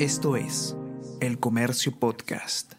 Esto es El Comercio Podcast.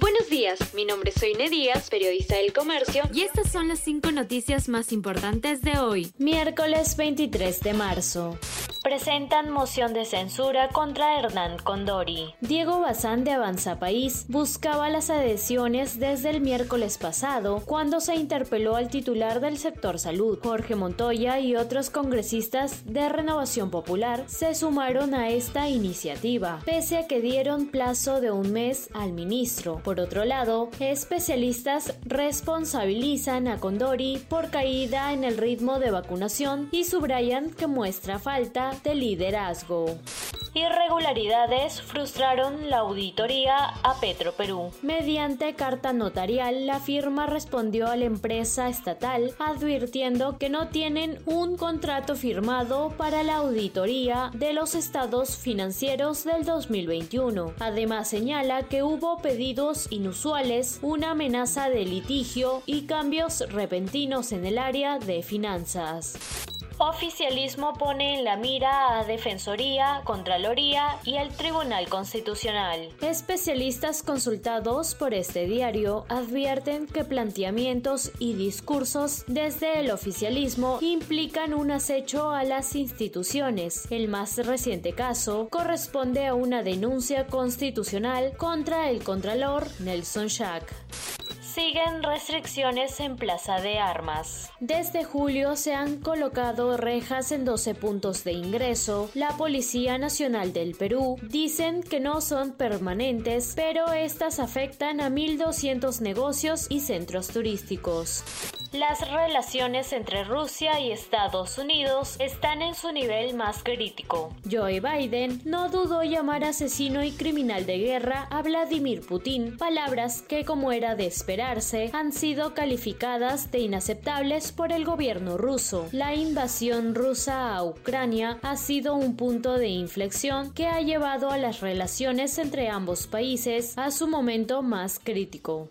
Buenos días, mi nombre es Soine Díaz, periodista del Comercio, y estas son las cinco noticias más importantes de hoy, miércoles 23 de marzo presentan moción de censura contra Hernán Condori. Diego Bazán de Avanza País buscaba las adhesiones desde el miércoles pasado cuando se interpeló al titular del sector salud. Jorge Montoya y otros congresistas de Renovación Popular se sumaron a esta iniciativa, pese a que dieron plazo de un mes al ministro. Por otro lado, especialistas responsabilizan a Condori por caída en el ritmo de vacunación y subrayan que muestra falta de liderazgo. Irregularidades frustraron la auditoría a Petro Perú. Mediante carta notarial, la firma respondió a la empresa estatal advirtiendo que no tienen un contrato firmado para la auditoría de los estados financieros del 2021. Además señala que hubo pedidos inusuales, una amenaza de litigio y cambios repentinos en el área de finanzas. Oficialismo pone en la mira a Defensoría, Contraloría y el Tribunal Constitucional. Especialistas consultados por este diario advierten que planteamientos y discursos desde el oficialismo implican un acecho a las instituciones. El más reciente caso corresponde a una denuncia constitucional contra el Contralor Nelson Schack. Siguen restricciones en Plaza de Armas. Desde julio se han colocado rejas en 12 puntos de ingreso. La Policía Nacional del Perú dicen que no son permanentes, pero estas afectan a 1.200 negocios y centros turísticos. Las relaciones entre Rusia y Estados Unidos están en su nivel más crítico. Joe Biden no dudó llamar asesino y criminal de guerra a Vladimir Putin, palabras que como era de esperarse han sido calificadas de inaceptables por el gobierno ruso. La invasión rusa a Ucrania ha sido un punto de inflexión que ha llevado a las relaciones entre ambos países a su momento más crítico.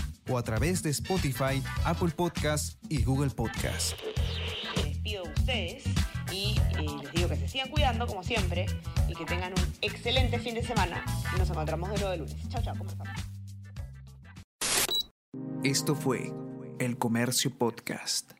o a través de Spotify, Apple Podcasts y Google Podcasts. Me despido de ustedes y eh, les digo que se sigan cuidando como siempre y que tengan un excelente fin de semana y nos encontramos de nuevo de lunes. Chao, chao. Esto fue El Comercio Podcast.